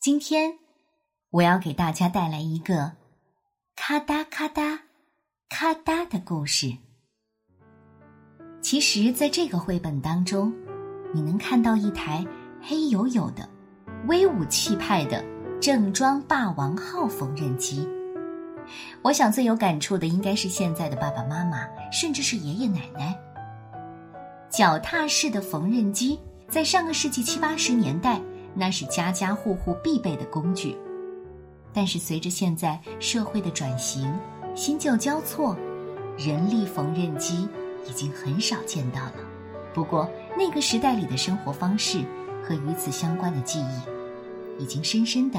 今天我要给大家带来一个咔嗒咔嗒咔嗒的故事。其实，在这个绘本当中，你能看到一台黑黝黝的、威武气派的正装霸王号缝纫机。我想最有感触的应该是现在的爸爸妈妈，甚至是爷爷奶奶。脚踏式的缝纫机在上个世纪七八十年代。那是家家户户必备的工具，但是随着现在社会的转型，新旧交错，人力缝纫机已经很少见到了。不过，那个时代里的生活方式和与此相关的记忆，已经深深的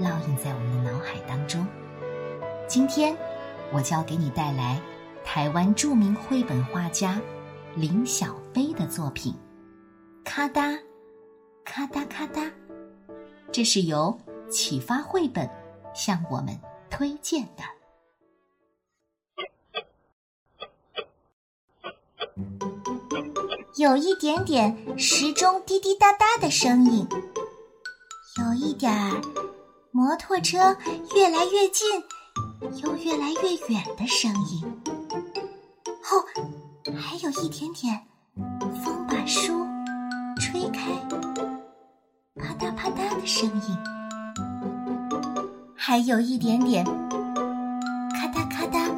烙印在我们的脑海当中。今天，我就要给你带来台湾著名绘本画家林小飞的作品《咔嗒》。咔嗒咔嗒，这是由启发绘本向我们推荐的。有一点点时钟滴滴答答的声音，有一点儿摩托车越来越近又越来越远的声音。哦，还有一点点风把书吹开。啪嗒啪嗒的声音，还有一点点咔嗒咔嗒、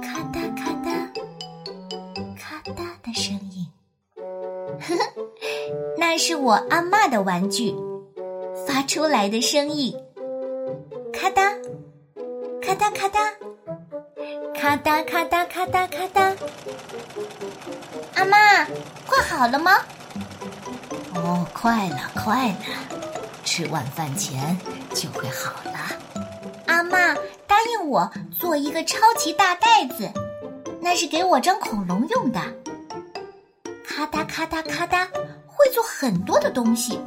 咔嗒咔嗒、咔嗒的声音。呵呵，那是我阿妈的玩具发出来的声音。咔嗒，咔嗒咔嗒，咔嗒咔嗒咔嗒咔嗒。阿妈，快好了吗？哦，快了，快了，吃晚饭前就会好了。阿妈答应我做一个超级大袋子，那是给我装恐龙用的。咔嗒咔嗒咔嗒，会做很多的东西。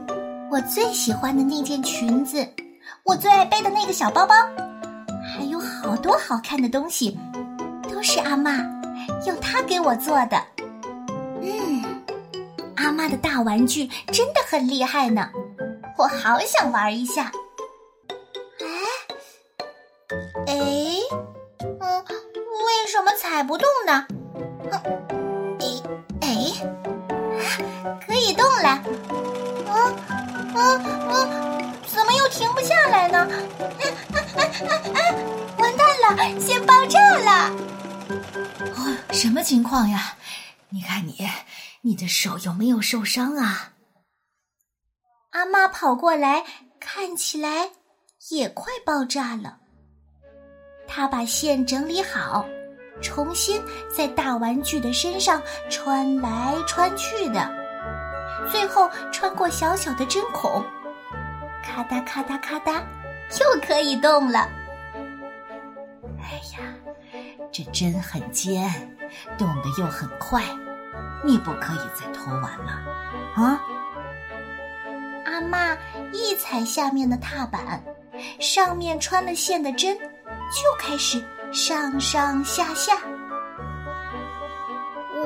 我最喜欢的那件裙子，我最爱背的那个小包包，还有好多好看的东西，都是阿妈用它给我做的。嗯妈妈的大玩具真的很厉害呢，我好想玩一下。哎，哎，嗯，为什么踩不动呢？哎哎，可以动了。嗯嗯嗯，怎么又停不下来呢？啊啊啊啊！完蛋了，先爆炸了！哦，什么情况呀？你看你。你的手有没有受伤啊？阿妈跑过来，看起来也快爆炸了。她把线整理好，重新在大玩具的身上穿来穿去的，最后穿过小小的针孔，咔嗒咔嗒咔嗒，又可以动了。哎呀，这针很尖，动得又很快。你不可以再偷玩了，啊！阿妈一踩下面的踏板，上面穿了线的针就开始上上下下，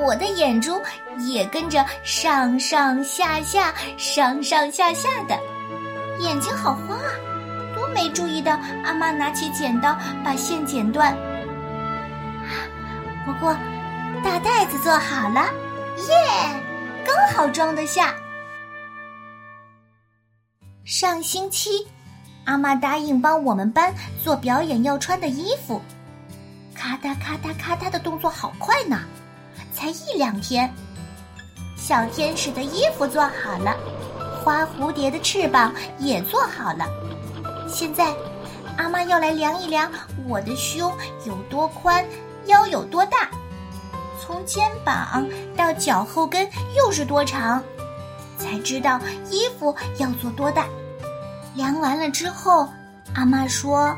我的眼珠也跟着上上下下、上上下下的，眼睛好花啊！都没注意到阿妈拿起剪刀把线剪断。不过大袋子做好了。耶，刚好装得下。上星期，阿妈答应帮我们班做表演要穿的衣服，咔嗒咔嗒咔嗒的动作好快呢，才一两天，小天使的衣服做好了，花蝴蝶的翅膀也做好了。现在，阿妈要来量一量我的胸有多宽，腰有多大。从肩膀到脚后跟又是多长，才知道衣服要做多大。量完了之后，阿妈说：“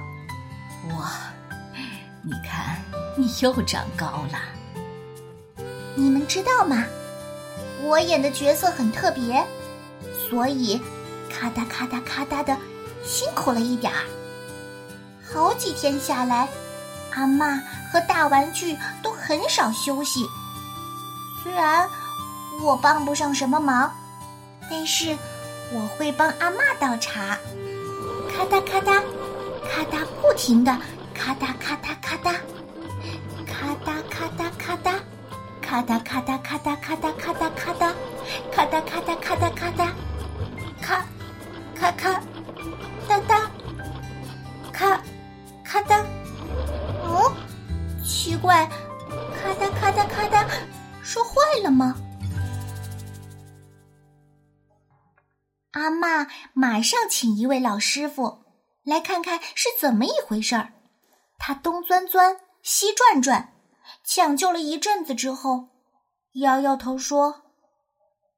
哇，你看你又长高了。”你们知道吗？我演的角色很特别，所以咔嗒咔嗒咔嗒的辛苦了一点儿。好几天下来。阿妈和大玩具都很少休息，虽然我帮不上什么忙，但是我会帮阿妈倒茶，咔嗒咔嗒，咔嗒不停的咔嗒咔嗒咔嗒，咔嗒咔嗒咔嗒，咔嗒咔了吗？阿妈马上请一位老师傅来看看是怎么一回事儿。他东钻钻，西转转，抢救了一阵子之后，摇摇头说：“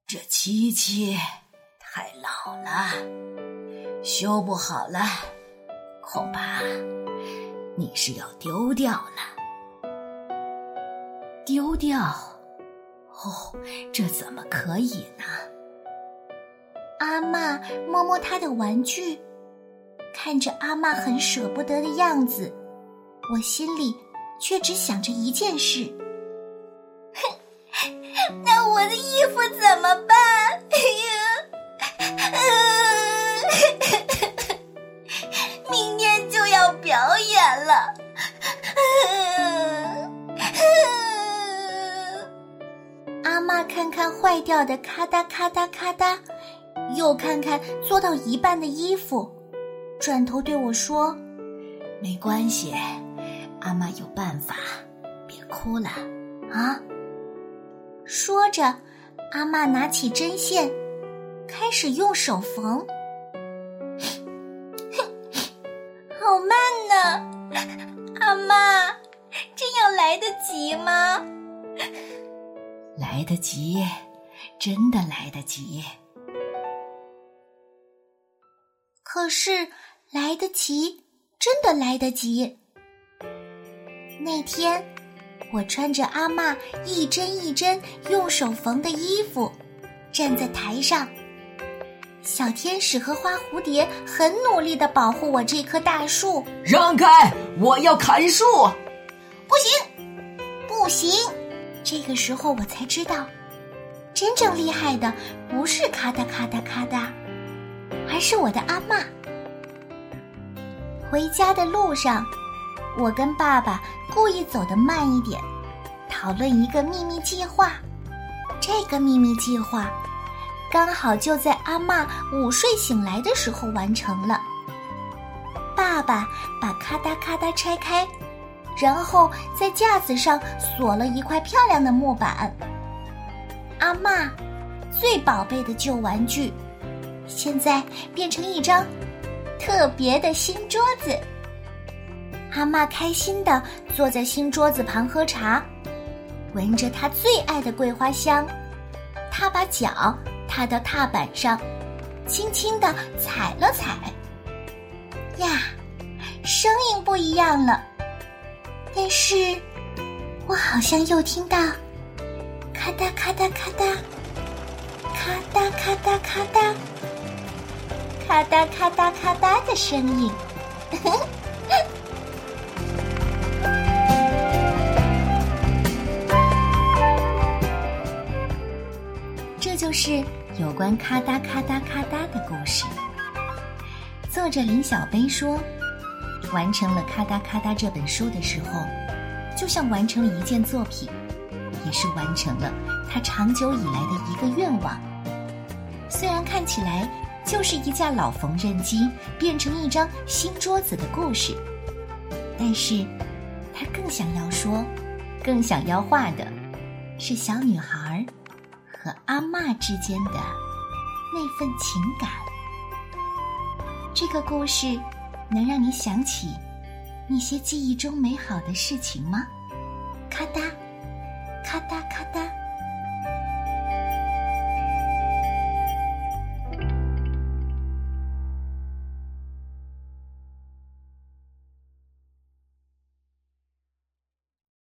这漆器太老了，修不好了，恐怕你是要丢掉了。丢掉？哦，这怎么可以呢？”阿妈摸摸他的玩具，看着阿妈很舍不得的样子，我心里却只想着一件事：哼那我的衣服怎么办？明天就要表演了。妈看看坏掉的咔哒咔哒咔哒。又看看做到一半的衣服，转头对我说：“没关系，阿妈有办法，别哭了啊。”说着，阿妈拿起针线，开始用手缝。好慢呢，阿妈，这样来得及吗？来得及，真的来得及。可是来得及，真的来得及。那天，我穿着阿妈一针一针用手缝的衣服，站在台上。小天使和花蝴蝶很努力的保护我这棵大树。让开！我要砍树！不行，不行！这个时候我才知道，真正厉害的不是咔哒咔哒咔哒，而是我的阿妈。回家的路上，我跟爸爸故意走得慢一点，讨论一个秘密计划。这个秘密计划刚好就在阿妈午睡醒来的时候完成了。爸爸把咔哒咔哒拆开，然后在架子上锁了一块漂亮的木板。阿妈最宝贝的旧玩具。现在变成一张特别的新桌子，阿妈开心的坐在新桌子旁喝茶，闻着她最爱的桂花香。她把脚踏到踏板上，轻轻的踩了踩。呀，声音不一样了，但是我好像又听到咔哒咔哒咔哒，咔哒咔哒咔哒。咔哒咔哒咔嗒的声音，这就是有关咔哒咔哒咔哒的故事。作者林小杯说：“完成了《咔嗒咔嗒》这本书的时候，就像完成了一件作品，也是完成了他长久以来的一个愿望。虽然看起来……”就是一架老缝纫机变成一张新桌子的故事，但是，他更想要说，更想要画的，是小女孩和阿妈之间的那份情感。这个故事能让你想起那些记忆中美好的事情吗？咔哒，咔哒，咔哒。